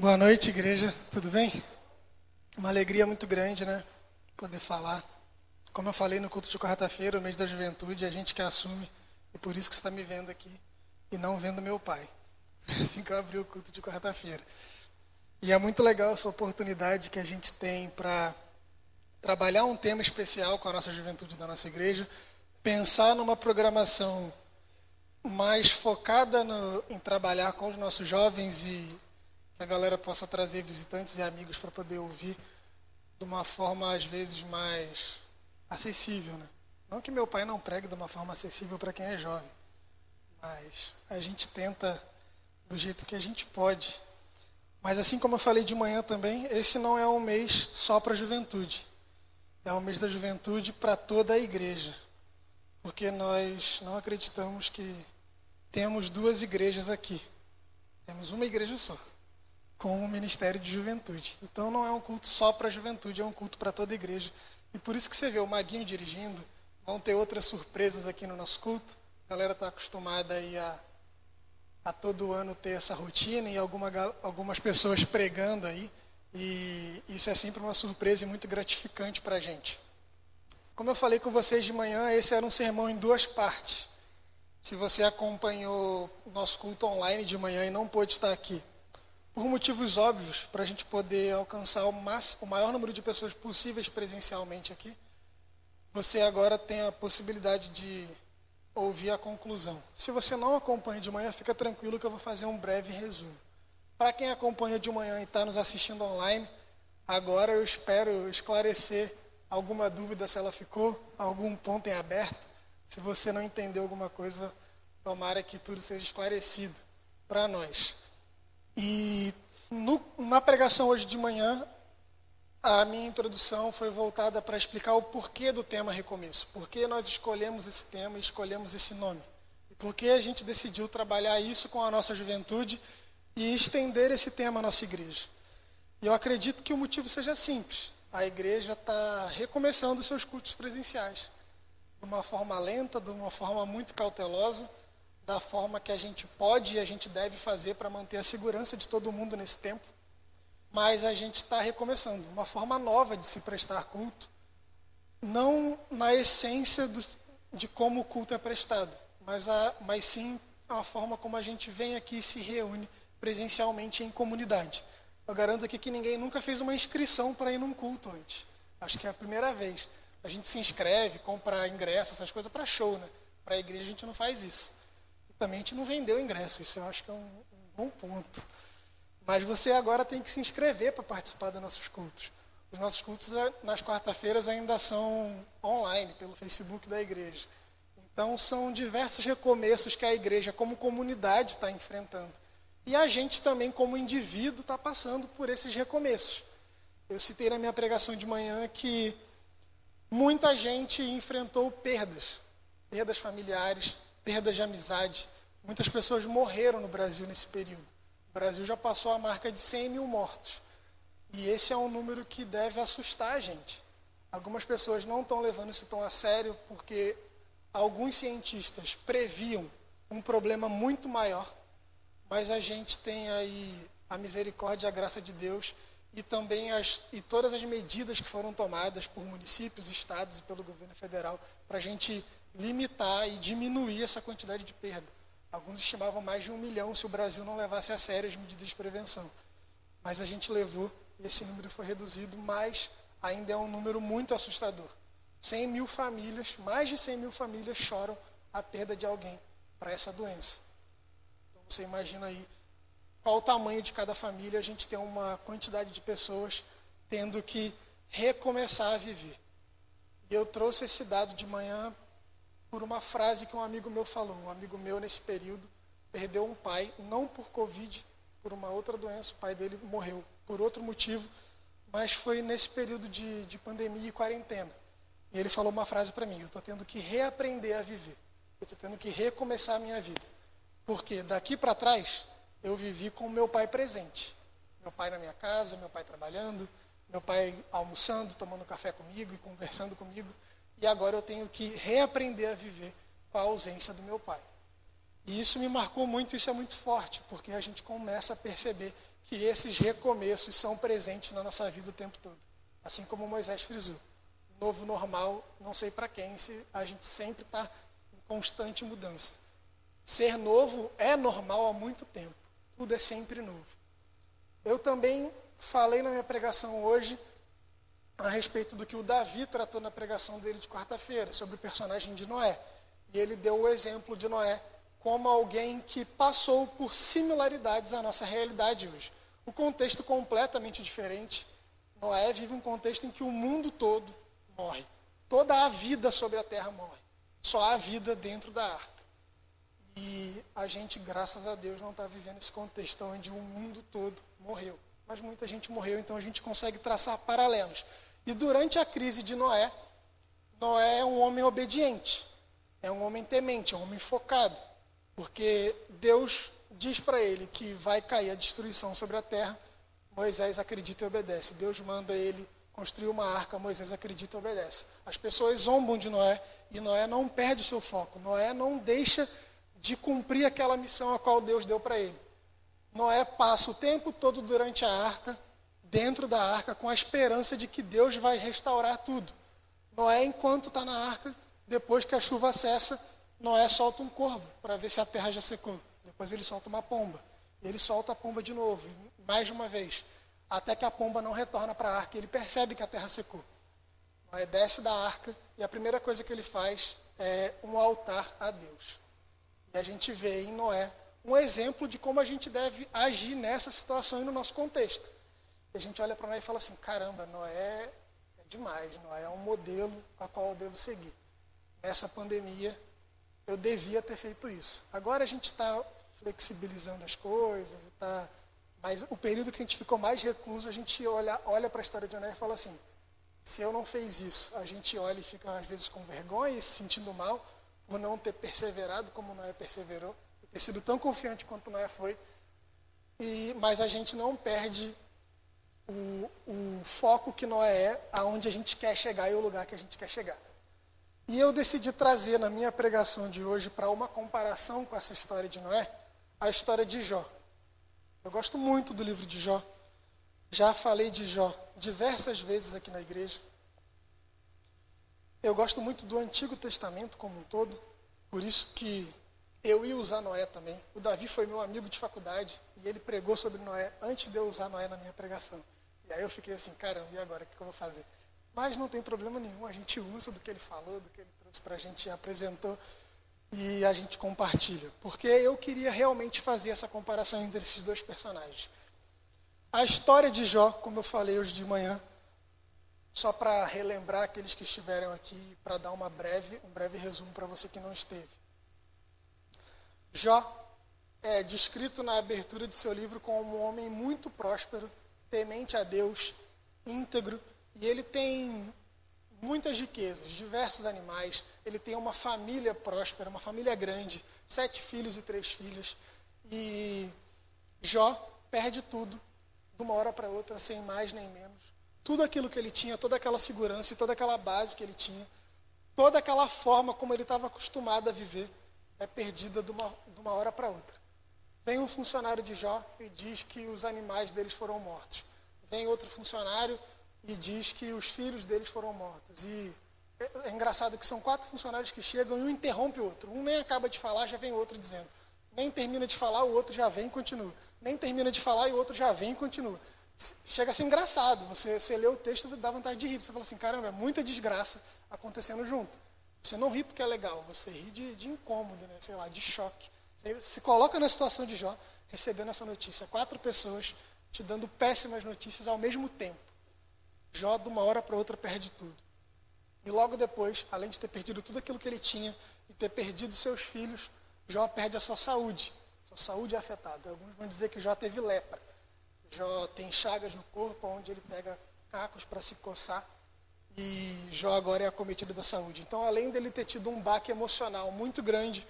Boa noite, igreja. Tudo bem? Uma alegria muito grande, né? Poder falar. Como eu falei no culto de quarta-feira, o mês da juventude, a gente que assume. E por isso que está me vendo aqui e não vendo meu pai. Assim que eu abri o culto de quarta-feira. E é muito legal essa oportunidade que a gente tem para trabalhar um tema especial com a nossa juventude da nossa igreja, pensar numa programação mais focada no, em trabalhar com os nossos jovens e que a galera possa trazer visitantes e amigos para poder ouvir de uma forma às vezes mais acessível, né? Não que meu pai não pregue de uma forma acessível para quem é jovem, mas a gente tenta do jeito que a gente pode. Mas assim como eu falei de manhã também, esse não é um mês só para a juventude. É um mês da juventude para toda a igreja. Porque nós não acreditamos que temos duas igrejas aqui. Temos uma igreja só com o Ministério de Juventude. Então não é um culto só para a juventude, é um culto para toda a igreja. E por isso que você vê o Maguinho dirigindo, vão ter outras surpresas aqui no nosso culto. A galera está acostumada aí a, a todo ano ter essa rotina e alguma, algumas pessoas pregando aí. E isso é sempre uma surpresa e muito gratificante para a gente. Como eu falei com vocês de manhã, esse era um sermão em duas partes. Se você acompanhou nosso culto online de manhã e não pôde estar aqui, por motivos óbvios, para a gente poder alcançar o, máximo, o maior número de pessoas possíveis presencialmente aqui, você agora tem a possibilidade de ouvir a conclusão. Se você não acompanha de manhã, fica tranquilo que eu vou fazer um breve resumo. Para quem acompanha de manhã e está nos assistindo online, agora eu espero esclarecer alguma dúvida se ela ficou, algum ponto em aberto. Se você não entendeu alguma coisa, tomara que tudo seja esclarecido para nós. E no, na pregação hoje de manhã, a minha introdução foi voltada para explicar o porquê do tema recomeço. Por que nós escolhemos esse tema e escolhemos esse nome. E por que a gente decidiu trabalhar isso com a nossa juventude e estender esse tema à nossa igreja. E eu acredito que o motivo seja simples. A igreja está recomeçando seus cultos presenciais. De uma forma lenta, de uma forma muito cautelosa, da forma que a gente pode e a gente deve fazer para manter a segurança de todo mundo nesse tempo. Mas a gente está recomeçando, uma forma nova de se prestar culto, não na essência do, de como o culto é prestado, mas, a, mas sim a forma como a gente vem aqui e se reúne presencialmente em comunidade. Eu garanto aqui que ninguém nunca fez uma inscrição para ir num culto antes. Acho que é a primeira vez. A gente se inscreve, compra ingresso, essas coisas para show, né? Para a igreja a gente não faz isso gente não vendeu ingresso. Isso eu acho que é um, um bom ponto. Mas você agora tem que se inscrever para participar dos nossos cultos. Os nossos cultos é, nas quarta-feiras ainda são online, pelo Facebook da igreja. Então, são diversos recomeços que a igreja, como comunidade, está enfrentando. E a gente também, como indivíduo, está passando por esses recomeços. Eu citei na minha pregação de manhã que muita gente enfrentou perdas, perdas familiares, perda de amizade. Muitas pessoas morreram no Brasil nesse período. O Brasil já passou a marca de 100 mil mortos. E esse é um número que deve assustar a gente. Algumas pessoas não estão levando isso tão a sério porque alguns cientistas previam um problema muito maior, mas a gente tem aí a misericórdia e a graça de Deus e também as, e todas as medidas que foram tomadas por municípios, estados e pelo governo federal para a gente limitar e diminuir essa quantidade de perda. Alguns estimavam mais de um milhão se o Brasil não levasse a sério as medidas de prevenção. Mas a gente levou e esse número foi reduzido, mas ainda é um número muito assustador. 100 mil famílias, mais de 100 mil famílias choram a perda de alguém para essa doença. Então você imagina aí qual o tamanho de cada família, a gente tem uma quantidade de pessoas tendo que recomeçar a viver. E eu trouxe esse dado de manhã por uma frase que um amigo meu falou. Um amigo meu, nesse período, perdeu um pai, não por Covid, por uma outra doença. O pai dele morreu por outro motivo, mas foi nesse período de, de pandemia e quarentena. E ele falou uma frase para mim: Eu estou tendo que reaprender a viver. Eu estou tendo que recomeçar a minha vida. Porque daqui para trás, eu vivi com meu pai presente. Meu pai na minha casa, meu pai trabalhando, meu pai almoçando, tomando café comigo e conversando comigo e agora eu tenho que reaprender a viver com a ausência do meu pai. E isso me marcou muito, isso é muito forte, porque a gente começa a perceber que esses recomeços são presentes na nossa vida o tempo todo. Assim como Moisés frisou. Novo normal, não sei para quem, se a gente sempre está em constante mudança. Ser novo é normal há muito tempo. Tudo é sempre novo. Eu também falei na minha pregação hoje a respeito do que o Davi tratou na pregação dele de quarta-feira, sobre o personagem de Noé. E ele deu o exemplo de Noé como alguém que passou por similaridades à nossa realidade hoje. O contexto completamente diferente. Noé vive um contexto em que o mundo todo morre. Toda a vida sobre a terra morre. Só há vida dentro da arca. E a gente, graças a Deus, não está vivendo esse contexto onde o mundo todo morreu. Mas muita gente morreu, então a gente consegue traçar paralelos. E durante a crise de Noé, Noé é um homem obediente, é um homem temente, é um homem focado. Porque Deus diz para ele que vai cair a destruição sobre a terra, Moisés acredita e obedece. Deus manda ele construir uma arca, Moisés acredita e obedece. As pessoas zombam de Noé e Noé não perde o seu foco. Noé não deixa de cumprir aquela missão a qual Deus deu para ele. Noé passa o tempo todo durante a arca, dentro da arca, com a esperança de que Deus vai restaurar tudo. Noé, enquanto está na arca, depois que a chuva cessa, Noé solta um corvo para ver se a terra já secou. Depois ele solta uma pomba. Ele solta a pomba de novo, mais uma vez, até que a pomba não retorna para a arca. Ele percebe que a terra secou. Noé desce da arca e a primeira coisa que ele faz é um altar a Deus. E a gente vê em Noé um exemplo de como a gente deve agir nessa situação e no nosso contexto. A gente olha para Noé e fala assim: caramba, Noé é demais, Noé é um modelo a qual eu devo seguir. Nessa pandemia, eu devia ter feito isso. Agora a gente está flexibilizando as coisas e tá, mas o período que a gente ficou mais recluso, a gente olha, olha para a história de Oné e fala assim: se eu não fiz isso, a gente olha e fica às vezes com vergonha e se sentindo mal por não ter perseverado como Noé perseverou, ter sido tão confiante quanto Noé foi. E, mas a gente não perde o, o foco que Noé é, aonde a gente quer chegar e o lugar que a gente quer chegar. E eu decidi trazer na minha pregação de hoje, para uma comparação com essa história de Noé, a história de Jó. Eu gosto muito do livro de Jó. Já falei de Jó diversas vezes aqui na igreja. Eu gosto muito do Antigo Testamento como um todo, por isso que eu ia usar Noé também. O Davi foi meu amigo de faculdade e ele pregou sobre Noé antes de eu usar Noé na minha pregação. E aí eu fiquei assim, caramba, e agora o que eu vou fazer? Mas não tem problema nenhum, a gente usa do que ele falou, do que ele trouxe para a gente, apresentou e a gente compartilha. Porque eu queria realmente fazer essa comparação entre esses dois personagens. A história de Jó, como eu falei hoje de manhã, só para relembrar aqueles que estiveram aqui, para dar uma breve, um breve resumo para você que não esteve. Jó é descrito na abertura de seu livro como um homem muito próspero, temente a Deus, íntegro e ele tem muitas riquezas, diversos animais. Ele tem uma família próspera, uma família grande, sete filhos e três filhas. E Jó perde tudo, de uma hora para outra, sem mais nem menos. Tudo aquilo que ele tinha, toda aquela segurança e toda aquela base que ele tinha, toda aquela forma como ele estava acostumado a viver, é perdida de uma, de uma hora para outra. Vem um funcionário de Jó e diz que os animais deles foram mortos. Vem outro funcionário e diz que os filhos deles foram mortos. E é, é engraçado que são quatro funcionários que chegam e um interrompe o outro. Um nem acaba de falar, já vem o outro dizendo. Nem termina de falar, o outro já vem e continua. Nem termina de falar e o outro já vem e continua. Chega a ser engraçado. Você, você lê o texto dá vontade de rir. Você fala assim, caramba, é muita desgraça acontecendo junto. Você não ri porque é legal, você ri de, de incômodo, né? sei lá, de choque. Se coloca na situação de Jó, recebendo essa notícia. Quatro pessoas te dando péssimas notícias ao mesmo tempo. Jó, de uma hora para outra, perde tudo. E logo depois, além de ter perdido tudo aquilo que ele tinha e ter perdido seus filhos, Jó perde a sua saúde. Sua saúde é afetada. Alguns vão dizer que Jó teve lepra. Jó tem chagas no corpo, onde ele pega cacos para se coçar. E Jó agora é acometido da saúde. Então, além dele ter tido um baque emocional muito grande,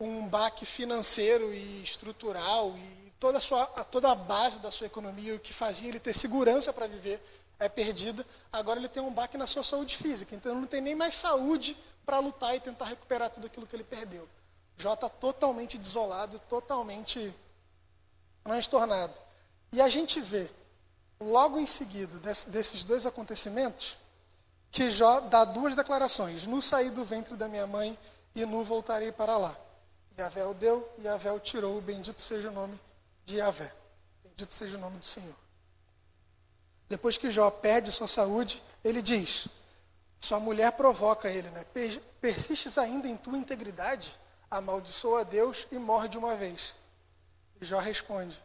um baque financeiro e estrutural, e toda a, sua, toda a base da sua economia, o que fazia ele ter segurança para viver, é perdida, agora ele tem um baque na sua saúde física. Então ele não tem nem mais saúde para lutar e tentar recuperar tudo aquilo que ele perdeu. Jó está totalmente desolado, totalmente transtornado. E a gente vê, logo em seguida desse, desses dois acontecimentos, que Jó dá duas declarações: Nu saí do ventre da minha mãe e nu voltarei para lá. Yahvé o deu, e Yahvé o tirou, bendito seja o nome de Yahvé. Bendito seja o nome do Senhor. Depois que Jó perde sua saúde, ele diz: Sua mulher provoca ele, né? Persistes ainda em tua integridade? Amaldiçoa a Deus e morre de uma vez. E Jó responde: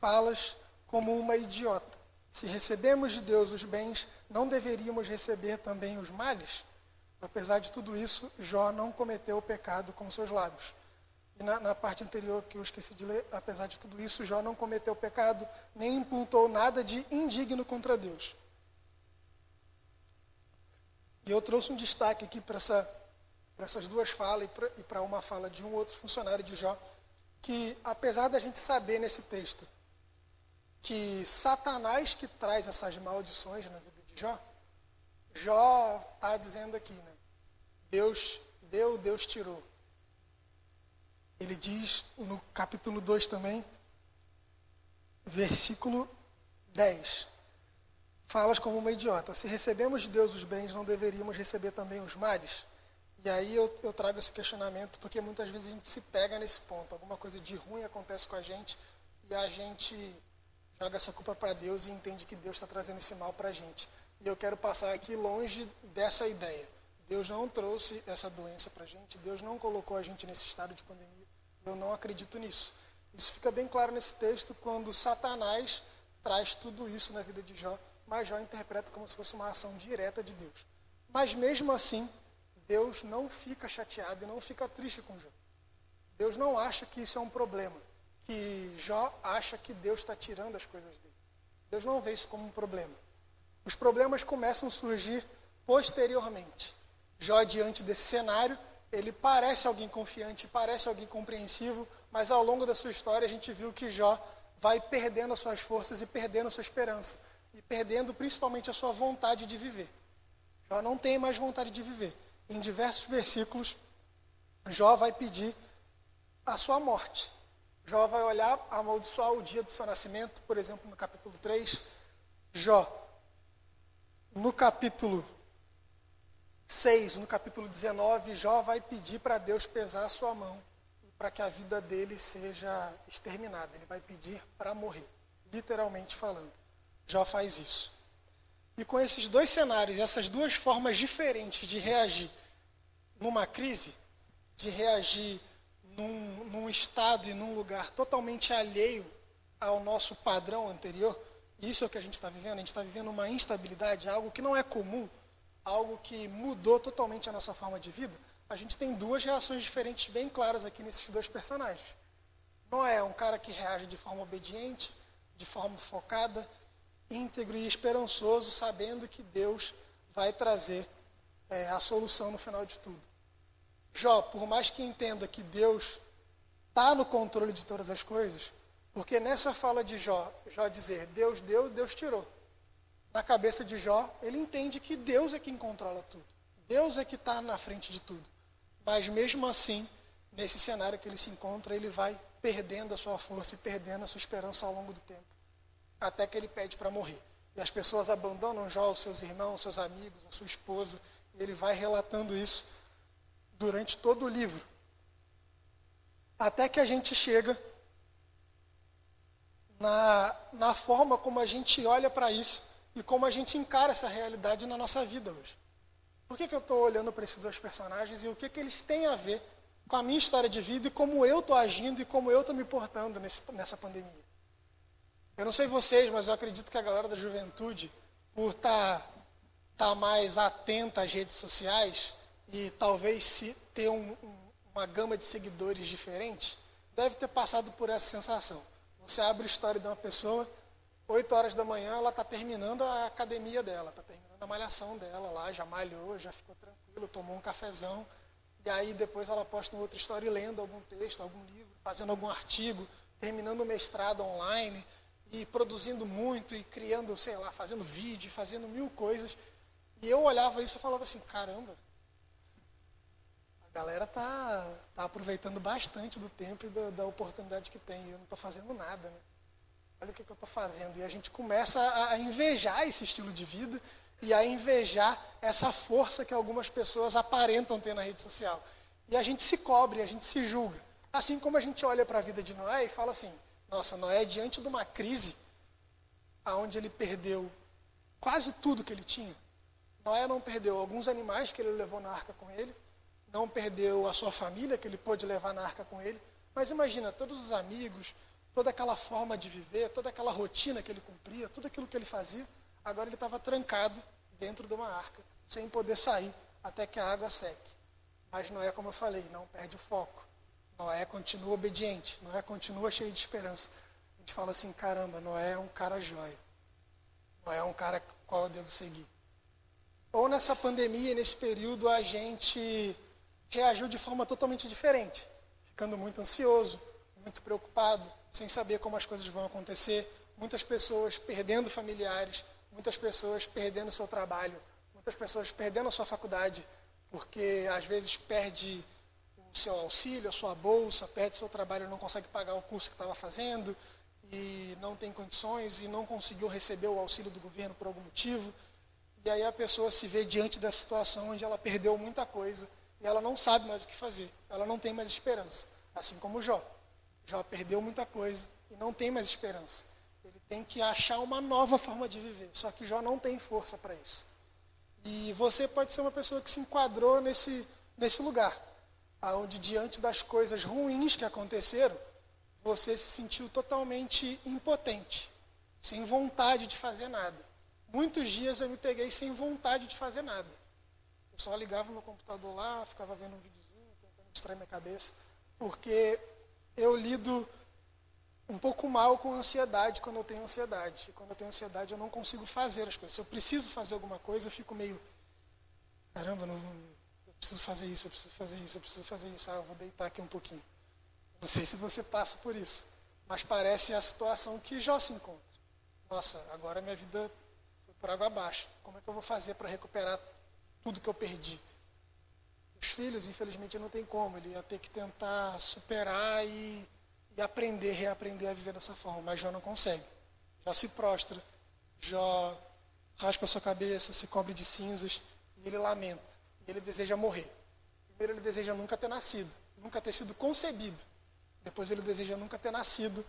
Falas como uma idiota. Se recebemos de Deus os bens, não deveríamos receber também os males? Apesar de tudo isso, Jó não cometeu o pecado com seus lábios. E na, na, parte anterior que eu esqueci de ler, apesar de tudo isso, Jó não cometeu pecado, nem imputou nada de indigno contra Deus. E eu trouxe um destaque aqui para essa, essas duas falas e para uma fala de um outro funcionário de Jó, que apesar da gente saber nesse texto que Satanás que traz essas maldições na vida de Jó, Jó está dizendo aqui, né? Deus deu, Deus tirou. Ele diz no capítulo 2 também, versículo 10. Falas como uma idiota. Se recebemos de Deus os bens, não deveríamos receber também os males? E aí eu, eu trago esse questionamento, porque muitas vezes a gente se pega nesse ponto. Alguma coisa de ruim acontece com a gente e a gente joga essa culpa para Deus e entende que Deus está trazendo esse mal para a gente. E eu quero passar aqui longe dessa ideia. Deus não trouxe essa doença para a gente, Deus não colocou a gente nesse estado de pandemia eu não acredito nisso. Isso fica bem claro nesse texto quando Satanás traz tudo isso na vida de Jó, mas Jó interpreta como se fosse uma ação direta de Deus. Mas mesmo assim, Deus não fica chateado e não fica triste com Jó. Deus não acha que isso é um problema, que Jó acha que Deus está tirando as coisas dele. Deus não vê isso como um problema. Os problemas começam a surgir posteriormente. Jó, diante desse cenário, ele parece alguém confiante, parece alguém compreensivo, mas ao longo da sua história a gente viu que Jó vai perdendo as suas forças e perdendo a sua esperança, e perdendo principalmente a sua vontade de viver. Jó não tem mais vontade de viver. Em diversos versículos, Jó vai pedir a sua morte. Jó vai olhar, amaldiçoar o dia do seu nascimento, por exemplo, no capítulo 3. Jó, no capítulo 6, no capítulo 19, Jó vai pedir para Deus pesar a sua mão para que a vida dele seja exterminada. Ele vai pedir para morrer, literalmente falando. Jó faz isso. E com esses dois cenários, essas duas formas diferentes de reagir numa crise, de reagir num, num estado e num lugar totalmente alheio ao nosso padrão anterior, isso é o que a gente está vivendo. A gente está vivendo uma instabilidade, algo que não é comum algo que mudou totalmente a nossa forma de vida, a gente tem duas reações diferentes bem claras aqui nesses dois personagens. Noé é um cara que reage de forma obediente, de forma focada, íntegro e esperançoso, sabendo que Deus vai trazer é, a solução no final de tudo. Jó, por mais que entenda que Deus está no controle de todas as coisas, porque nessa fala de Jó, Jó dizer Deus deu, Deus tirou na cabeça de Jó, ele entende que Deus é quem controla tudo. Deus é que está na frente de tudo. Mas mesmo assim, nesse cenário que ele se encontra, ele vai perdendo a sua força e perdendo a sua esperança ao longo do tempo. Até que ele pede para morrer. E as pessoas abandonam Jó, os seus irmãos, seus amigos, a sua esposa. E ele vai relatando isso durante todo o livro. Até que a gente chega na, na forma como a gente olha para isso e como a gente encara essa realidade na nossa vida hoje. Por que, que eu estou olhando para esses dois personagens e o que, que eles têm a ver com a minha história de vida e como eu estou agindo e como eu estou me portando nesse, nessa pandemia? Eu não sei vocês, mas eu acredito que a galera da juventude, por estar tá, tá mais atenta às redes sociais e talvez se ter um, um, uma gama de seguidores diferente, deve ter passado por essa sensação. Você abre a história de uma pessoa 8 horas da manhã ela está terminando a academia dela, está terminando a malhação dela lá, já malhou, já ficou tranquilo, tomou um cafezão. E aí depois ela posta uma outra história lendo algum texto, algum livro, fazendo algum artigo, terminando o mestrado online e produzindo muito e criando, sei lá, fazendo vídeo, fazendo mil coisas. E eu olhava isso e falava assim, caramba, a galera tá, tá aproveitando bastante do tempo e da, da oportunidade que tem. Eu não estou fazendo nada, né? Olha o que, que eu estou fazendo. E a gente começa a, a invejar esse estilo de vida e a invejar essa força que algumas pessoas aparentam ter na rede social. E a gente se cobre, a gente se julga. Assim como a gente olha para a vida de Noé e fala assim: nossa, Noé, diante de uma crise, aonde ele perdeu quase tudo que ele tinha, Noé não perdeu alguns animais que ele levou na arca com ele, não perdeu a sua família que ele pôde levar na arca com ele, mas imagina todos os amigos, toda aquela forma de viver, toda aquela rotina que ele cumpria, tudo aquilo que ele fazia, agora ele estava trancado dentro de uma arca, sem poder sair até que a água seque. Mas Noé, como eu falei, não perde o foco. Noé continua obediente, Noé continua cheio de esperança. A gente fala assim, caramba, Noé é um cara jóia. Noé é um cara qual eu devo seguir. Ou nessa pandemia, nesse período, a gente reagiu de forma totalmente diferente, ficando muito ansioso, muito preocupado, sem saber como as coisas vão acontecer, muitas pessoas perdendo familiares, muitas pessoas perdendo seu trabalho, muitas pessoas perdendo a sua faculdade, porque às vezes perde o seu auxílio, a sua bolsa, perde seu trabalho, não consegue pagar o curso que estava fazendo e não tem condições e não conseguiu receber o auxílio do governo por algum motivo. E aí a pessoa se vê diante dessa situação onde ela perdeu muita coisa e ela não sabe mais o que fazer, ela não tem mais esperança, assim como Jó. Jó perdeu muita coisa e não tem mais esperança. Ele tem que achar uma nova forma de viver, só que Jó não tem força para isso. E você pode ser uma pessoa que se enquadrou nesse, nesse lugar onde diante das coisas ruins que aconteceram, você se sentiu totalmente impotente, sem vontade de fazer nada. Muitos dias eu me peguei sem vontade de fazer nada. Eu só ligava meu computador lá, ficava vendo um videozinho, tentando distrair minha cabeça, porque eu lido um pouco mal com ansiedade quando eu tenho ansiedade. E quando eu tenho ansiedade, eu não consigo fazer as coisas. Se eu preciso fazer alguma coisa, eu fico meio. Caramba, não, preciso fazer isso, eu preciso fazer isso, eu preciso fazer isso. Ah, eu vou deitar aqui um pouquinho. Não sei se você passa por isso, mas parece a situação que Jó se encontra. Nossa, agora minha vida foi por água abaixo. Como é que eu vou fazer para recuperar tudo que eu perdi? Os filhos, infelizmente, não tem como. Ele ia ter que tentar superar e, e aprender, reaprender a viver dessa forma. Mas Jó não consegue. Jó se prostra, Jó raspa a sua cabeça, se cobre de cinzas e ele lamenta ele deseja morrer. Primeiro, ele deseja nunca ter nascido, nunca ter sido concebido. Depois, ele deseja nunca ter nascido.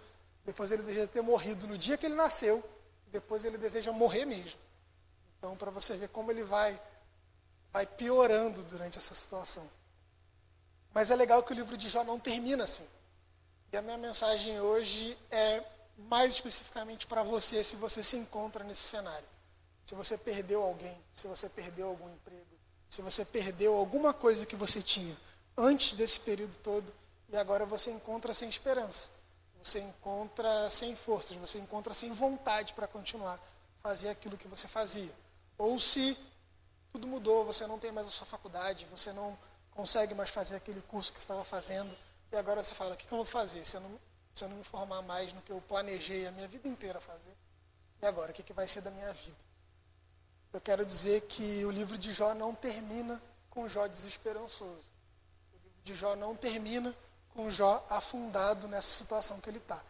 Depois, ele deseja ter morrido no dia que ele nasceu. Depois, ele deseja morrer mesmo. Então, para você ver como ele vai, vai piorando durante essa situação. Mas é legal que o livro de Jó não termina assim. E a minha mensagem hoje é mais especificamente para você, se você se encontra nesse cenário. Se você perdeu alguém, se você perdeu algum emprego, se você perdeu alguma coisa que você tinha antes desse período todo e agora você encontra sem esperança, você encontra sem forças, você encontra sem vontade para continuar fazer aquilo que você fazia. Ou se tudo mudou, você não tem mais a sua faculdade, você não consegue mais fazer aquele curso que estava fazendo e agora você fala: o que, eu vou fazer se eu, não, se eu não me formar mais no que eu planejei a minha vida inteira fazer? E agora, o que, que vai ser da minha vida? eu quero dizer que o livro de Jó não termina com Jó desesperançoso. O livro de Jó não termina com Jó afundado nessa situação que ele está.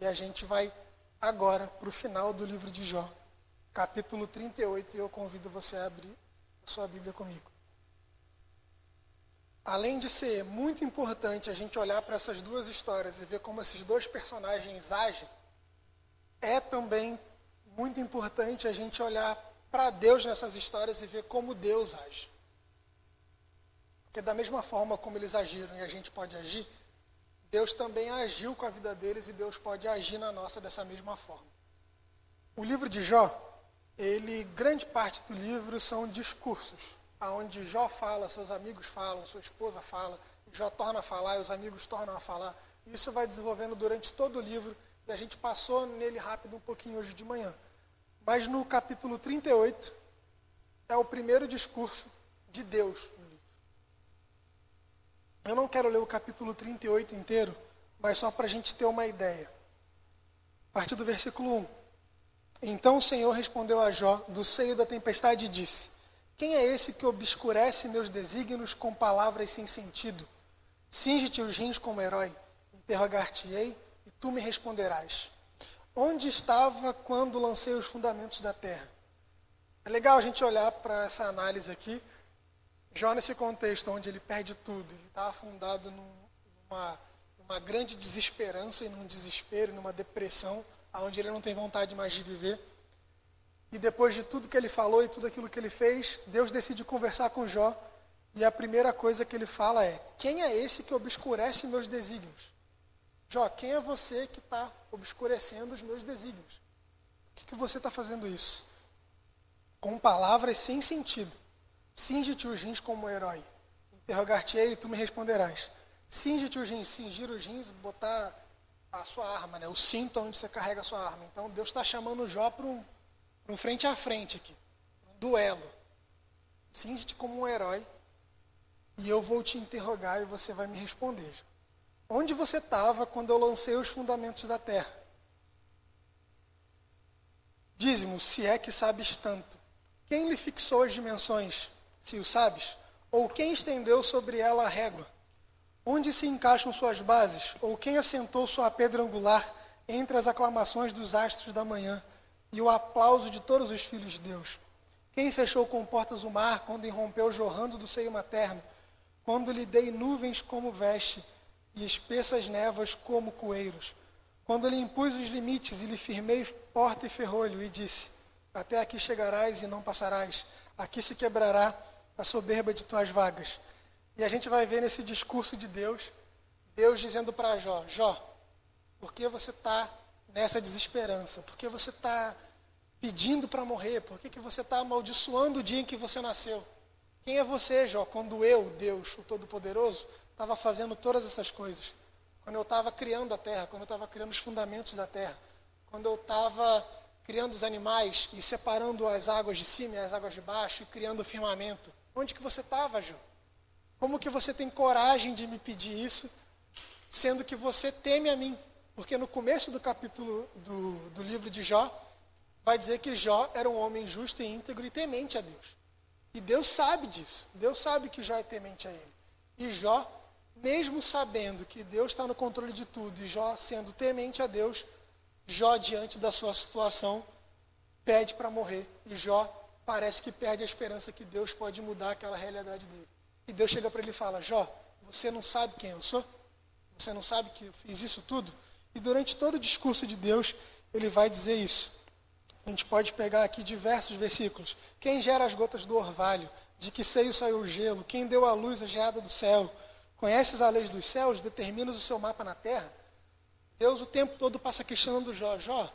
E a gente vai agora para o final do livro de Jó, capítulo 38, e eu convido você a abrir a sua Bíblia comigo. Além de ser muito importante a gente olhar para essas duas histórias e ver como esses dois personagens agem, é também muito importante a gente olhar para Deus nessas histórias e ver como Deus age. Porque da mesma forma como eles agiram e a gente pode agir, Deus também agiu com a vida deles e Deus pode agir na nossa dessa mesma forma. O livro de Jó, ele grande parte do livro são discursos, aonde Jó fala, seus amigos falam, sua esposa fala, Jó torna a falar e os amigos tornam a falar. Isso vai desenvolvendo durante todo o livro e a gente passou nele rápido um pouquinho hoje de manhã. Mas no capítulo 38 é o primeiro discurso de Deus no livro. Eu não quero ler o capítulo 38 inteiro, mas só para a gente ter uma ideia. A partir do versículo 1. Então o Senhor respondeu a Jó do seio da tempestade e disse: Quem é esse que obscurece meus desígnios com palavras sem sentido? Singe-te os rins como herói, interrogar-te-ei e tu me responderás. Onde estava quando lancei os fundamentos da terra? É legal a gente olhar para essa análise aqui. Jó, nesse contexto onde ele perde tudo, ele está afundado numa, numa grande desesperança e num desespero, numa depressão, onde ele não tem vontade mais de viver. E depois de tudo que ele falou e tudo aquilo que ele fez, Deus decide conversar com Jó. E a primeira coisa que ele fala é: Quem é esse que obscurece meus desígnios? Jó, quem é você que está obscurecendo os meus desígnios? Por que, que você está fazendo isso? Com palavras sem sentido. Singe-te os rins como um herói. Interrogar-te-ei e tu me responderás. Singe-te os rins. Cingir os rins, botar a sua arma, né? o cinto onde você carrega a sua arma. Então Deus está chamando Jó para um, um frente a frente aqui. Um duelo. Singe-te como um herói. E eu vou te interrogar e você vai me responder. Onde você estava quando eu lancei os fundamentos da terra? Diz-me, se é que sabes tanto. Quem lhe fixou as dimensões, se o sabes? Ou quem estendeu sobre ela a régua? Onde se encaixam suas bases? Ou quem assentou sua pedra angular entre as aclamações dos astros da manhã e o aplauso de todos os filhos de Deus? Quem fechou com portas o mar quando irrompeu jorrando do seio materno? Quando lhe dei nuvens como veste e espessas névoas como coeiros. Quando lhe impus os limites e lhe firmei porta e ferrolho, e disse: Até aqui chegarás e não passarás, aqui se quebrará a soberba de tuas vagas. E a gente vai ver nesse discurso de Deus, Deus dizendo para Jó: Jó, por que você está nessa desesperança? Por que você está pedindo para morrer? Por que, que você está amaldiçoando o dia em que você nasceu? Quem é você, Jó, quando eu, Deus, o Todo-Poderoso, estava fazendo todas essas coisas. Quando eu estava criando a terra, quando eu estava criando os fundamentos da terra, quando eu estava criando os animais e separando as águas de cima e as águas de baixo e criando o firmamento. Onde que você estava, Jó? Como que você tem coragem de me pedir isso, sendo que você teme a mim? Porque no começo do capítulo do, do livro de Jó, vai dizer que Jó era um homem justo e íntegro e temente a Deus. E Deus sabe disso. Deus sabe que Jó é temente a ele. E Jó mesmo sabendo que Deus está no controle de tudo e Jó sendo temente a Deus, Jó, diante da sua situação, pede para morrer. E Jó parece que perde a esperança que Deus pode mudar aquela realidade dele. E Deus chega para ele e fala: Jó, você não sabe quem eu sou? Você não sabe que eu fiz isso tudo? E durante todo o discurso de Deus, ele vai dizer isso. A gente pode pegar aqui diversos versículos. Quem gera as gotas do orvalho? De que seio saiu o gelo? Quem deu a luz a geada do céu? Conheces as leis dos céus, determinas o seu mapa na terra. Deus o tempo todo passa questionando Jó, Jó,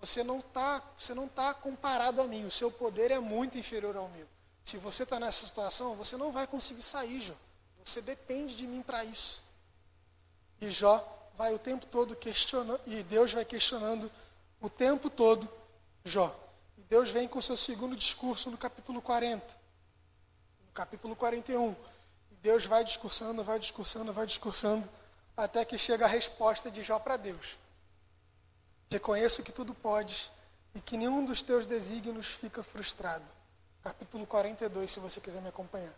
você não está você não tá comparado a mim, o seu poder é muito inferior ao meu. Se você está nessa situação, você não vai conseguir sair, Jó. Você depende de mim para isso. E Jó vai o tempo todo questionando, e Deus vai questionando o tempo todo Jó. E Deus vem com o seu segundo discurso no capítulo 40. No capítulo 41. Deus vai discursando, vai discursando, vai discursando, até que chega a resposta de Jó para Deus. Reconheço que tudo podes e que nenhum dos teus desígnios fica frustrado. Capítulo 42, se você quiser me acompanhar.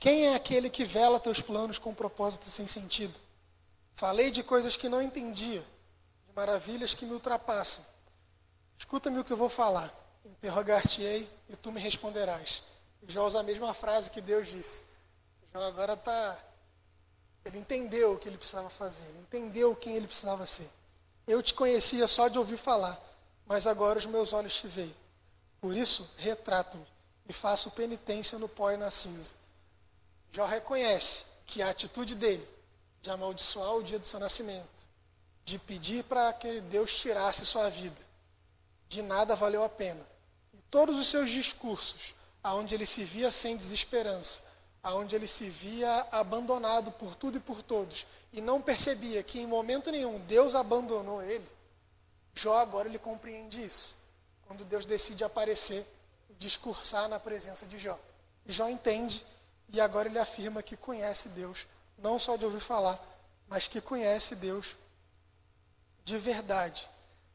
Quem é aquele que vela teus planos com propósitos sem sentido? Falei de coisas que não entendia, de maravilhas que me ultrapassam. Escuta-me o que eu vou falar. Interrogar-te-ei e tu me responderás. Já usa a mesma frase que Deus disse. Então agora tá. Ele entendeu o que ele precisava fazer, ele entendeu quem ele precisava ser. Eu te conhecia só de ouvir falar, mas agora os meus olhos te veem. Por isso, retrato-me e faço penitência no pó e na cinza. Jó reconhece que a atitude dele de amaldiçoar o dia do seu nascimento, de pedir para que Deus tirasse sua vida, de nada valeu a pena. E todos os seus discursos, aonde ele se via sem desesperança, aonde ele se via abandonado por tudo e por todos e não percebia que em momento nenhum Deus abandonou ele, Jó agora ele compreende isso. Quando Deus decide aparecer discursar na presença de Jó. Jó entende e agora ele afirma que conhece Deus, não só de ouvir falar, mas que conhece Deus de verdade.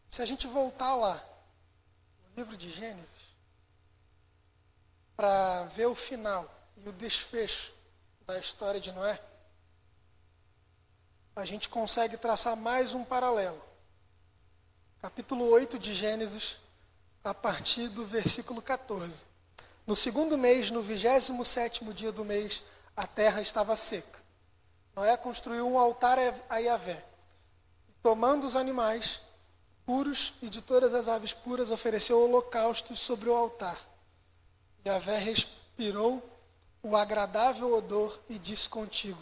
Se a gente voltar lá no livro de Gênesis, para ver o final e o desfecho da história de Noé, a gente consegue traçar mais um paralelo. Capítulo 8 de Gênesis, a partir do versículo 14. No segundo mês, no vigésimo sétimo dia do mês, a terra estava seca. Noé construiu um altar a Yahvé. Tomando os animais puros e de todas as aves puras, ofereceu holocaustos sobre o altar. Yahvé respirou o agradável odor e disse contigo: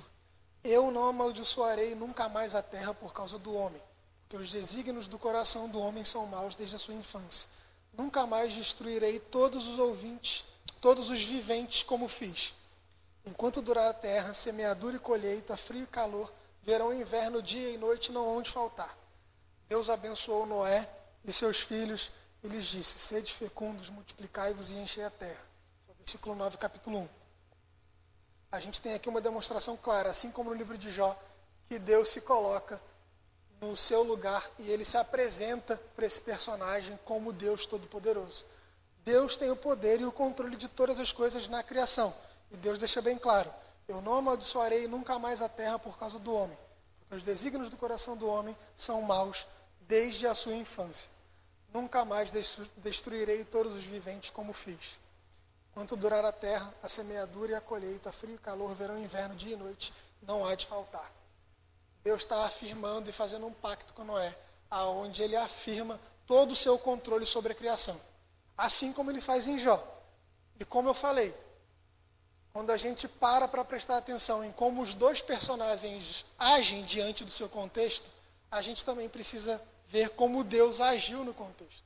Eu não amaldiçoarei nunca mais a terra por causa do homem, porque os desígnios do coração do homem são maus desde a sua infância. Nunca mais destruirei todos os ouvintes, todos os viventes como fiz. Enquanto durar a terra, semeadura e colheita, frio e calor, verão inverno, dia e noite não hão de faltar. Deus abençoou Noé e seus filhos e lhes disse: Sede fecundos, multiplicai-vos e enchei a terra. Versículo 9, capítulo 1. A gente tem aqui uma demonstração clara, assim como no livro de Jó, que Deus se coloca no seu lugar e ele se apresenta para esse personagem como Deus Todo-Poderoso. Deus tem o poder e o controle de todas as coisas na criação. E Deus deixa bem claro: Eu não amaldiçoarei nunca mais a terra por causa do homem, porque os desígnios do coração do homem são maus desde a sua infância. Nunca mais destruirei todos os viventes como fiz. Quanto durar a terra, a semeadura e a colheita, frio, calor, verão, inverno, dia e noite, não há de faltar. Deus está afirmando e fazendo um pacto com Noé, aonde ele afirma todo o seu controle sobre a criação. Assim como ele faz em Jó. E como eu falei, quando a gente para para prestar atenção em como os dois personagens agem diante do seu contexto, a gente também precisa ver como Deus agiu no contexto.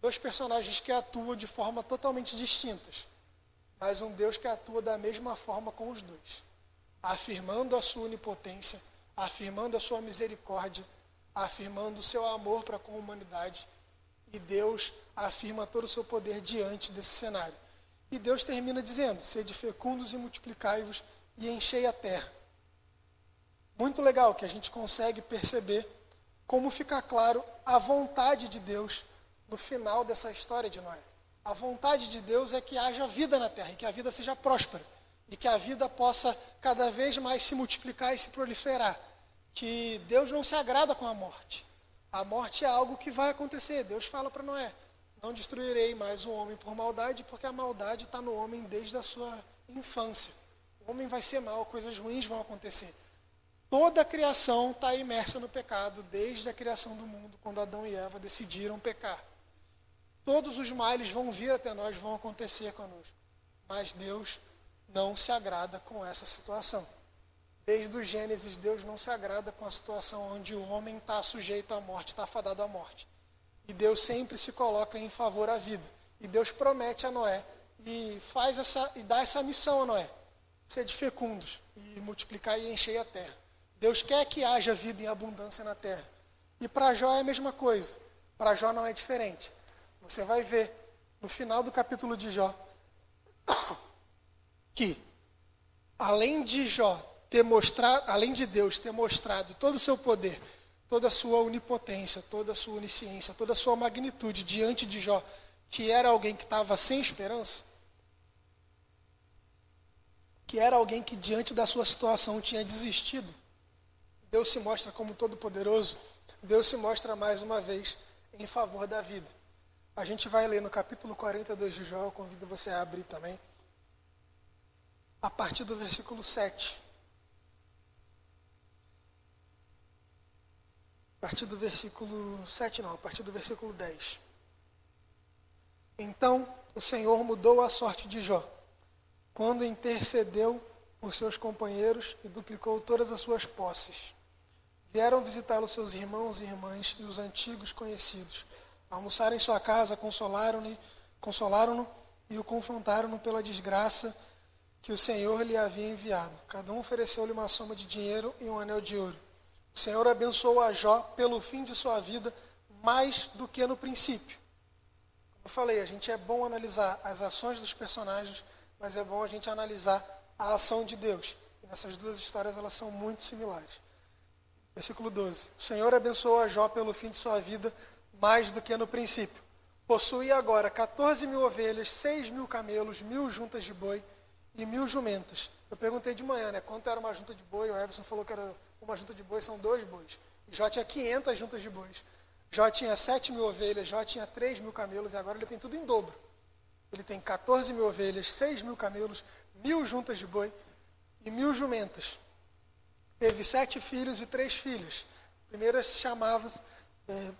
Dois personagens que atuam de forma totalmente distintas, mas um Deus que atua da mesma forma com os dois, afirmando a sua onipotência, afirmando a sua misericórdia, afirmando o seu amor para com a humanidade, e Deus afirma todo o seu poder diante desse cenário. E Deus termina dizendo: Sede fecundos e multiplicai-vos e enchei a terra. Muito legal que a gente consegue perceber como fica claro a vontade de Deus no final dessa história de Noé. A vontade de Deus é que haja vida na terra e que a vida seja próspera e que a vida possa cada vez mais se multiplicar e se proliferar. Que Deus não se agrada com a morte. A morte é algo que vai acontecer. Deus fala para Noé: Não destruirei mais o homem por maldade, porque a maldade está no homem desde a sua infância. O homem vai ser mal, coisas ruins vão acontecer. Toda a criação está imersa no pecado, desde a criação do mundo, quando Adão e Eva decidiram pecar. Todos os males vão vir até nós, vão acontecer conosco. Mas Deus não se agrada com essa situação. Desde o Gênesis, Deus não se agrada com a situação onde o homem está sujeito à morte, está afadado à morte. E Deus sempre se coloca em favor à vida. E Deus promete a Noé e faz essa e dá essa missão a Noé: ser de fecundos e multiplicar e encher a terra. Deus quer que haja vida em abundância na terra. E para Jó é a mesma coisa. Para Jó não é diferente. Você vai ver no final do capítulo de Jó que além de Jó ter mostrado, além de Deus ter mostrado todo o seu poder, toda a sua onipotência, toda a sua onisciência, toda a sua magnitude diante de Jó, que era alguém que estava sem esperança, que era alguém que diante da sua situação tinha desistido, Deus se mostra como todo-poderoso, Deus se mostra mais uma vez em favor da vida. A gente vai ler no capítulo 42 de Jó, eu convido você a abrir também, a partir do versículo 7. A partir do versículo 7, não, a partir do versículo 10. Então o Senhor mudou a sorte de Jó, quando intercedeu por seus companheiros e duplicou todas as suas posses. Vieram visitá-lo seus irmãos e irmãs e os antigos conhecidos. Almoçaram em sua casa, consolaram-no consolaram e o confrontaram pela desgraça que o Senhor lhe havia enviado. Cada um ofereceu-lhe uma soma de dinheiro e um anel de ouro. O Senhor abençoou a Jó pelo fim de sua vida mais do que no princípio. Como eu falei, a gente é bom analisar as ações dos personagens, mas é bom a gente analisar a ação de Deus. E nessas duas histórias elas são muito similares. Versículo 12. O Senhor abençoou a Jó pelo fim de sua vida mais do que no princípio, possuía agora 14 mil ovelhas, 6 mil camelos, mil juntas de boi e mil jumentas. Eu perguntei de manhã, né? Quanto era uma junta de boi? O Everson falou que era uma junta de boi, são dois bois. Jó tinha 500 juntas de bois. Jó tinha 7 mil ovelhas, Jó tinha 3 mil camelos e agora ele tem tudo em dobro. Ele tem 14 mil ovelhas, 6 mil camelos, mil juntas de boi e mil jumentas. Teve sete filhos e três filhas. A primeira se chamava é,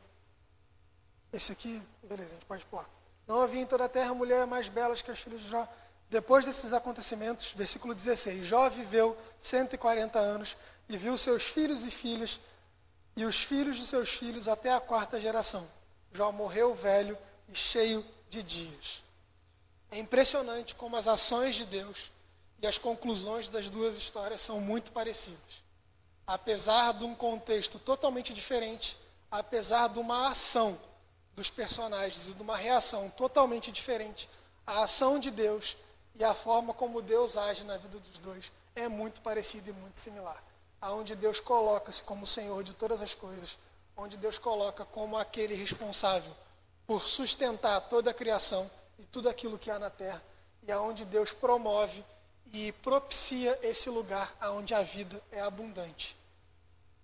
esse aqui, beleza, a gente pode pular. Não havia em toda a terra mulher mais belas que as filhas de Jó. Depois desses acontecimentos, versículo 16: Jó viveu 140 anos e viu seus filhos e filhas e os filhos de seus filhos até a quarta geração. Jó morreu velho e cheio de dias. É impressionante como as ações de Deus e as conclusões das duas histórias são muito parecidas. Apesar de um contexto totalmente diferente, apesar de uma ação dos personagens e de uma reação totalmente diferente. A ação de Deus e a forma como Deus age na vida dos dois é muito parecida e muito similar. Aonde Deus coloca-se como Senhor de todas as coisas, onde Deus coloca como aquele responsável por sustentar toda a criação e tudo aquilo que há na terra, e aonde Deus promove e propicia esse lugar aonde a vida é abundante.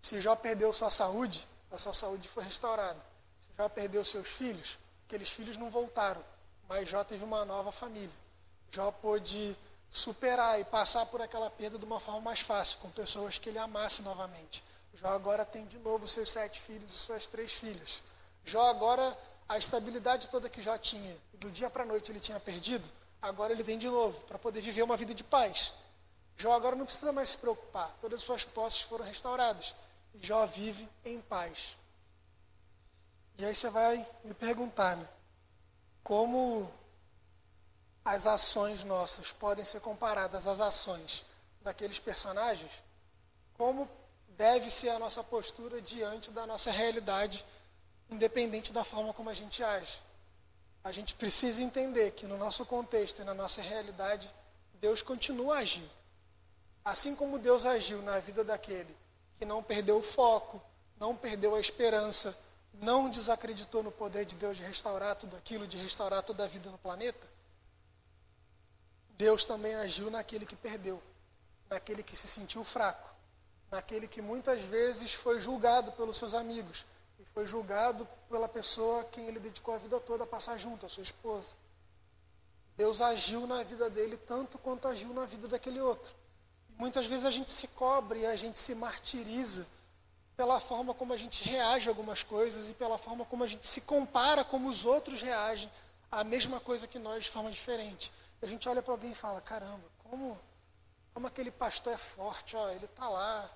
Se Jó perdeu sua saúde, a sua saúde foi restaurada. Jó perdeu seus filhos, aqueles filhos não voltaram, mas Jó teve uma nova família. Jó pôde superar e passar por aquela perda de uma forma mais fácil, com pessoas que ele amasse novamente. Jó agora tem de novo seus sete filhos e suas três filhas. Jó agora, a estabilidade toda que Jó tinha, do dia para a noite ele tinha perdido, agora ele tem de novo, para poder viver uma vida de paz. Jó agora não precisa mais se preocupar, todas as suas posses foram restauradas. E Jó vive em paz. E aí você vai me perguntar, né? Como as ações nossas podem ser comparadas às ações daqueles personagens? Como deve ser a nossa postura diante da nossa realidade, independente da forma como a gente age? A gente precisa entender que no nosso contexto e na nossa realidade, Deus continua agindo. Assim como Deus agiu na vida daquele que não perdeu o foco, não perdeu a esperança, não desacreditou no poder de Deus de restaurar tudo aquilo, de restaurar toda a vida no planeta, Deus também agiu naquele que perdeu, naquele que se sentiu fraco, naquele que muitas vezes foi julgado pelos seus amigos e foi julgado pela pessoa a quem ele dedicou a vida toda a passar junto, a sua esposa. Deus agiu na vida dele tanto quanto agiu na vida daquele outro. E muitas vezes a gente se cobre a gente se martiriza pela forma como a gente reage a algumas coisas e pela forma como a gente se compara como os outros reagem à mesma coisa que nós de forma diferente. A gente olha para alguém e fala, caramba, como, como aquele pastor é forte, ó, ele está lá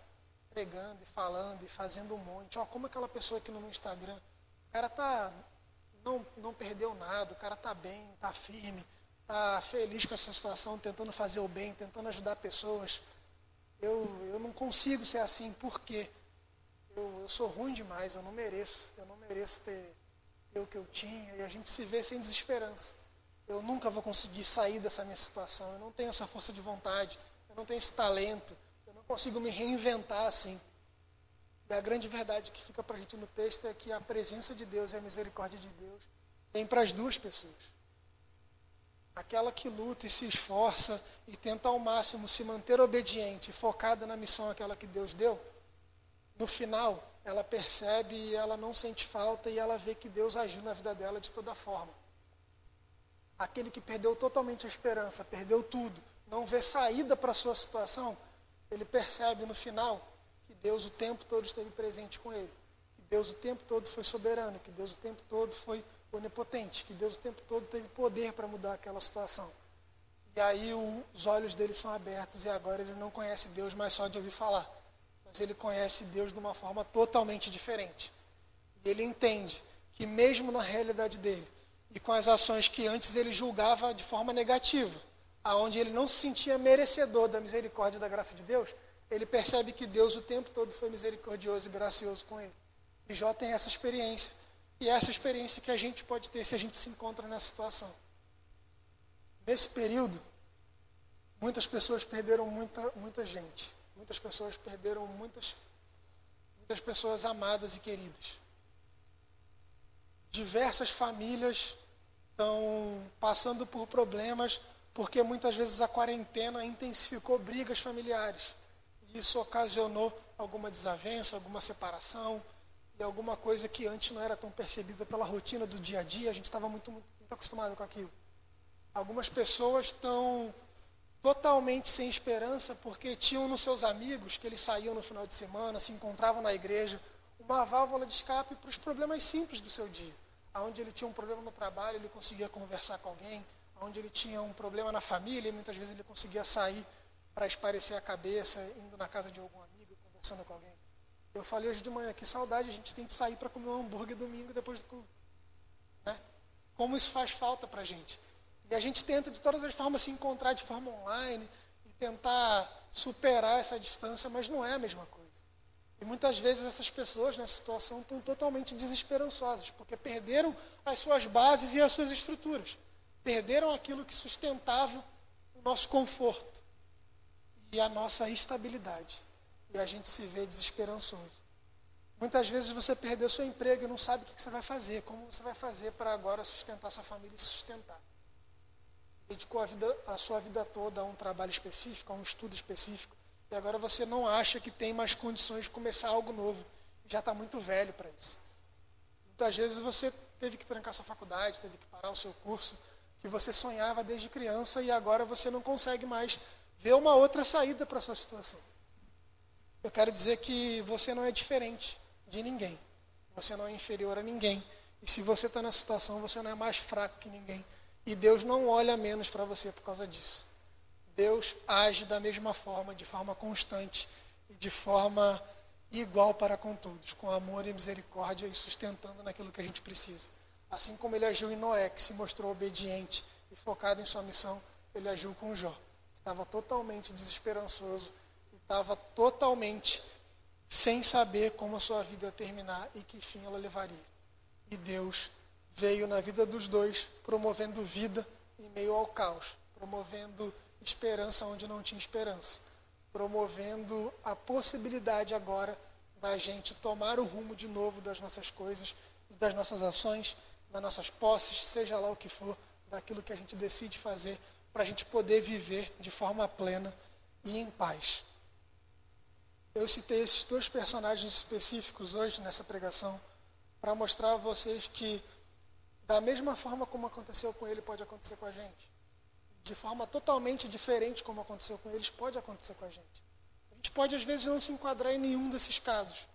pregando e falando e fazendo um monte, ó, como aquela pessoa aqui no Instagram, o cara tá, não, não perdeu nada, o cara está bem, está firme, está feliz com essa situação, tentando fazer o bem, tentando ajudar pessoas. Eu, eu não consigo ser assim, por quê? eu, eu sou ruim demais, eu não mereço, eu não mereço ter, ter o que eu tinha, e a gente se vê sem desesperança. Eu nunca vou conseguir sair dessa minha situação, eu não tenho essa força de vontade, eu não tenho esse talento, eu não consigo me reinventar assim. E a grande verdade que fica para a gente no texto é que a presença de Deus e a misericórdia de Deus vem para as duas pessoas. Aquela que luta e se esforça e tenta ao máximo se manter obediente, focada na missão aquela que Deus deu, no final, ela percebe e ela não sente falta e ela vê que Deus agiu na vida dela de toda forma. Aquele que perdeu totalmente a esperança, perdeu tudo, não vê saída para a sua situação, ele percebe no final que Deus o tempo todo esteve presente com ele, que Deus o tempo todo foi soberano, que Deus o tempo todo foi onipotente, que Deus o tempo todo teve poder para mudar aquela situação. E aí os olhos dele são abertos e agora ele não conhece Deus, mas só de ouvir falar mas ele conhece Deus de uma forma totalmente diferente. E ele entende que, mesmo na realidade dele, e com as ações que antes ele julgava de forma negativa, aonde ele não se sentia merecedor da misericórdia e da graça de Deus, ele percebe que Deus o tempo todo foi misericordioso e gracioso com ele. E Jó tem essa experiência. E é essa experiência que a gente pode ter se a gente se encontra nessa situação. Nesse período, muitas pessoas perderam muita, muita gente. Muitas pessoas perderam muitas, muitas pessoas amadas e queridas. Diversas famílias estão passando por problemas porque muitas vezes a quarentena intensificou brigas familiares. E isso ocasionou alguma desavença, alguma separação e alguma coisa que antes não era tão percebida pela rotina do dia a dia, a gente estava muito, muito, muito acostumado com aquilo. Algumas pessoas estão totalmente sem esperança porque tinham nos seus amigos, que eles saíam no final de semana, se encontravam na igreja, uma válvula de escape para os problemas simples do seu dia. Onde ele tinha um problema no trabalho, ele conseguia conversar com alguém, onde ele tinha um problema na família, muitas vezes ele conseguia sair para esparecer a cabeça, indo na casa de algum amigo, conversando com alguém. Eu falei hoje de manhã, que saudade, a gente tem que sair para comer um hambúrguer domingo depois do culto. Né? Como isso faz falta para a gente. E a gente tenta de todas as formas se encontrar de forma online e tentar superar essa distância, mas não é a mesma coisa. E muitas vezes essas pessoas nessa situação estão totalmente desesperançosas, porque perderam as suas bases e as suas estruturas. Perderam aquilo que sustentava o nosso conforto e a nossa estabilidade. E a gente se vê desesperançoso. Muitas vezes você perdeu seu emprego e não sabe o que você vai fazer, como você vai fazer para agora sustentar sua família e sustentar. Dedicou a, vida, a sua vida toda a um trabalho específico, a um estudo específico, e agora você não acha que tem mais condições de começar algo novo. Já está muito velho para isso. Muitas vezes você teve que trancar sua faculdade, teve que parar o seu curso, que você sonhava desde criança e agora você não consegue mais ver uma outra saída para a sua situação. Eu quero dizer que você não é diferente de ninguém. Você não é inferior a ninguém. E se você está nessa situação, você não é mais fraco que ninguém. E Deus não olha menos para você por causa disso. Deus age da mesma forma, de forma constante e de forma igual para com todos, com amor e misericórdia e sustentando naquilo que a gente precisa. Assim como ele agiu em Noé, que se mostrou obediente e focado em sua missão, ele agiu com Jó, que estava totalmente desesperançoso e estava totalmente sem saber como a sua vida ia terminar e que fim ela levaria. E Deus veio na vida dos dois, promovendo vida em meio ao caos, promovendo esperança onde não tinha esperança, promovendo a possibilidade agora da gente tomar o rumo de novo das nossas coisas, das nossas ações, das nossas posses, seja lá o que for, daquilo que a gente decide fazer, para a gente poder viver de forma plena e em paz. Eu citei esses dois personagens específicos hoje nessa pregação para mostrar a vocês que, da mesma forma como aconteceu com ele, pode acontecer com a gente de forma totalmente diferente, como aconteceu com eles, pode acontecer com a gente. A gente pode, às vezes, não se enquadrar em nenhum desses casos,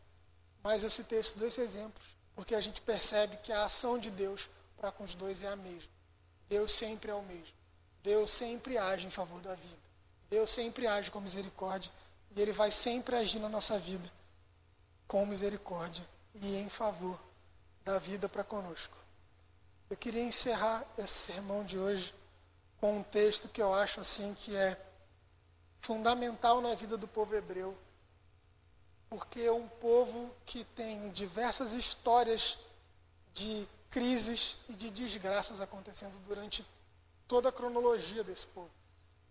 mas eu citei esses dois exemplos, porque a gente percebe que a ação de Deus para com os dois é a mesma. Deus sempre é o mesmo. Deus sempre age em favor da vida. Deus sempre age com misericórdia e Ele vai sempre agir na nossa vida com misericórdia e em favor da vida para conosco. Eu queria encerrar esse sermão de hoje com um texto que eu acho assim que é fundamental na vida do povo hebreu, porque é um povo que tem diversas histórias de crises e de desgraças acontecendo durante toda a cronologia desse povo.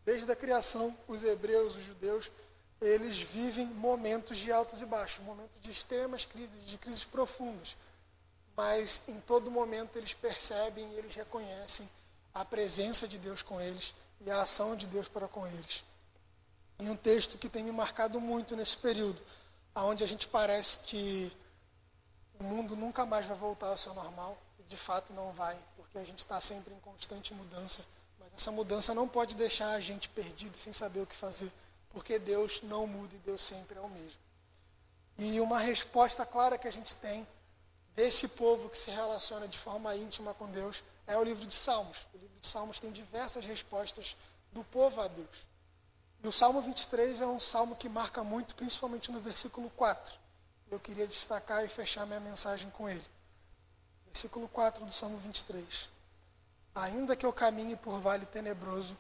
Desde a criação, os hebreus, os judeus, eles vivem momentos de altos e baixos, momentos de extremas crises, de crises profundas. Mas em todo momento eles percebem eles reconhecem a presença de Deus com eles e a ação de Deus para com eles. E um texto que tem me marcado muito nesse período, onde a gente parece que o mundo nunca mais vai voltar ao seu normal, e de fato não vai, porque a gente está sempre em constante mudança. Mas essa mudança não pode deixar a gente perdido, sem saber o que fazer, porque Deus não muda e Deus sempre é o mesmo. E uma resposta clara que a gente tem desse povo que se relaciona de forma íntima com Deus é o livro de Salmos. Salmos tem diversas respostas do povo a Deus. E o Salmo 23 é um salmo que marca muito, principalmente no versículo 4. Eu queria destacar e fechar minha mensagem com ele. Versículo 4 do Salmo 23. Ainda que eu caminhe por vale tenebroso,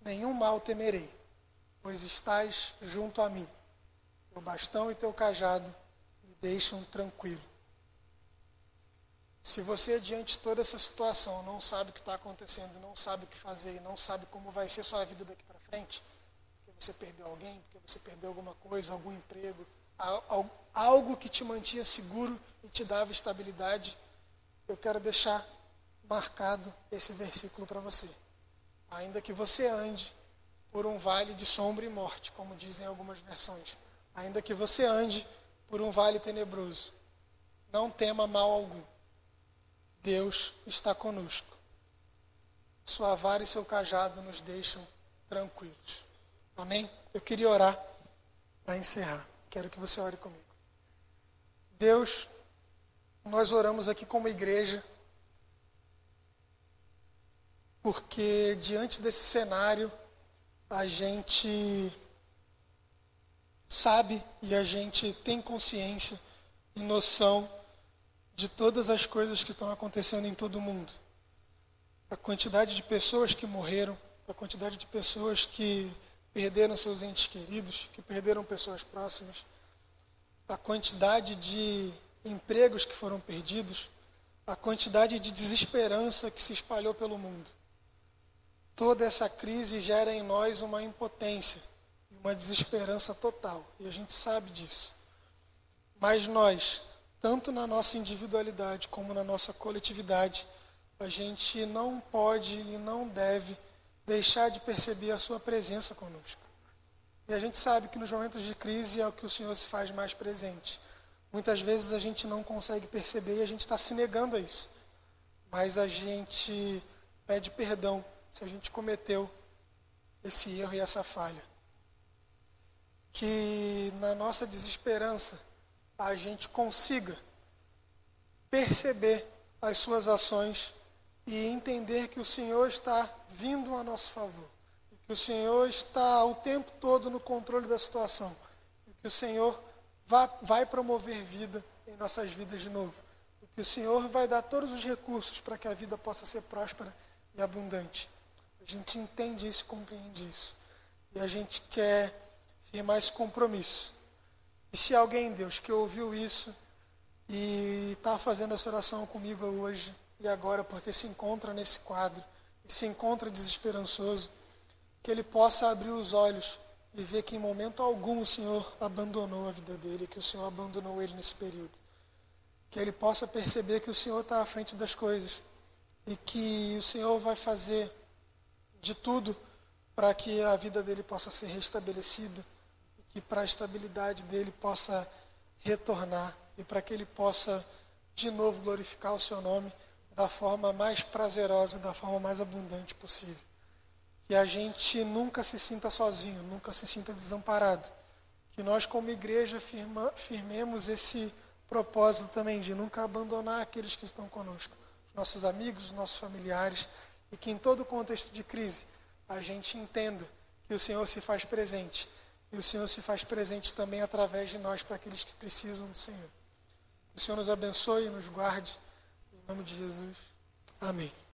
nenhum mal temerei, pois estás junto a mim. Teu bastão e teu cajado me deixam tranquilo. Se você, diante de toda essa situação, não sabe o que está acontecendo, não sabe o que fazer, não sabe como vai ser sua vida daqui para frente, porque você perdeu alguém, porque você perdeu alguma coisa, algum emprego, algo que te mantinha seguro e te dava estabilidade, eu quero deixar marcado esse versículo para você. Ainda que você ande por um vale de sombra e morte, como dizem algumas versões. Ainda que você ande por um vale tenebroso, não tema mal algum. Deus está conosco. Sua vara e seu cajado nos deixam tranquilos. Amém? Eu queria orar para encerrar. Quero que você ore comigo. Deus, nós oramos aqui como igreja, porque diante desse cenário, a gente sabe e a gente tem consciência e noção de todas as coisas que estão acontecendo em todo o mundo. A quantidade de pessoas que morreram, a quantidade de pessoas que perderam seus entes queridos, que perderam pessoas próximas, a quantidade de empregos que foram perdidos, a quantidade de desesperança que se espalhou pelo mundo. Toda essa crise gera em nós uma impotência, uma desesperança total, e a gente sabe disso. Mas nós, tanto na nossa individualidade como na nossa coletividade, a gente não pode e não deve deixar de perceber a sua presença conosco. E a gente sabe que nos momentos de crise é o que o Senhor se faz mais presente. Muitas vezes a gente não consegue perceber e a gente está se negando a isso. Mas a gente pede perdão se a gente cometeu esse erro e essa falha. Que na nossa desesperança a gente consiga perceber as suas ações e entender que o Senhor está vindo a nosso favor. Que o Senhor está o tempo todo no controle da situação. Que o Senhor vai, vai promover vida em nossas vidas de novo. Que o Senhor vai dar todos os recursos para que a vida possa ser próspera e abundante. A gente entende isso compreende isso. E a gente quer firmar esse compromisso. E se alguém, Deus, que ouviu isso e está fazendo essa oração comigo hoje e agora, porque se encontra nesse quadro e se encontra desesperançoso, que ele possa abrir os olhos e ver que em momento algum o Senhor abandonou a vida dele, que o Senhor abandonou ele nesse período. Que ele possa perceber que o Senhor está à frente das coisas e que o Senhor vai fazer de tudo para que a vida dele possa ser restabelecida que para a estabilidade dele possa retornar e para que ele possa de novo glorificar o seu nome da forma mais prazerosa e da forma mais abundante possível. Que a gente nunca se sinta sozinho, nunca se sinta desamparado. Que nós, como igreja, firma, firmemos esse propósito também de nunca abandonar aqueles que estão conosco, nossos amigos, nossos familiares e que em todo contexto de crise a gente entenda que o Senhor se faz presente. E o Senhor se faz presente também através de nós para aqueles que precisam do Senhor. O Senhor nos abençoe e nos guarde. Em nome de Jesus. Amém.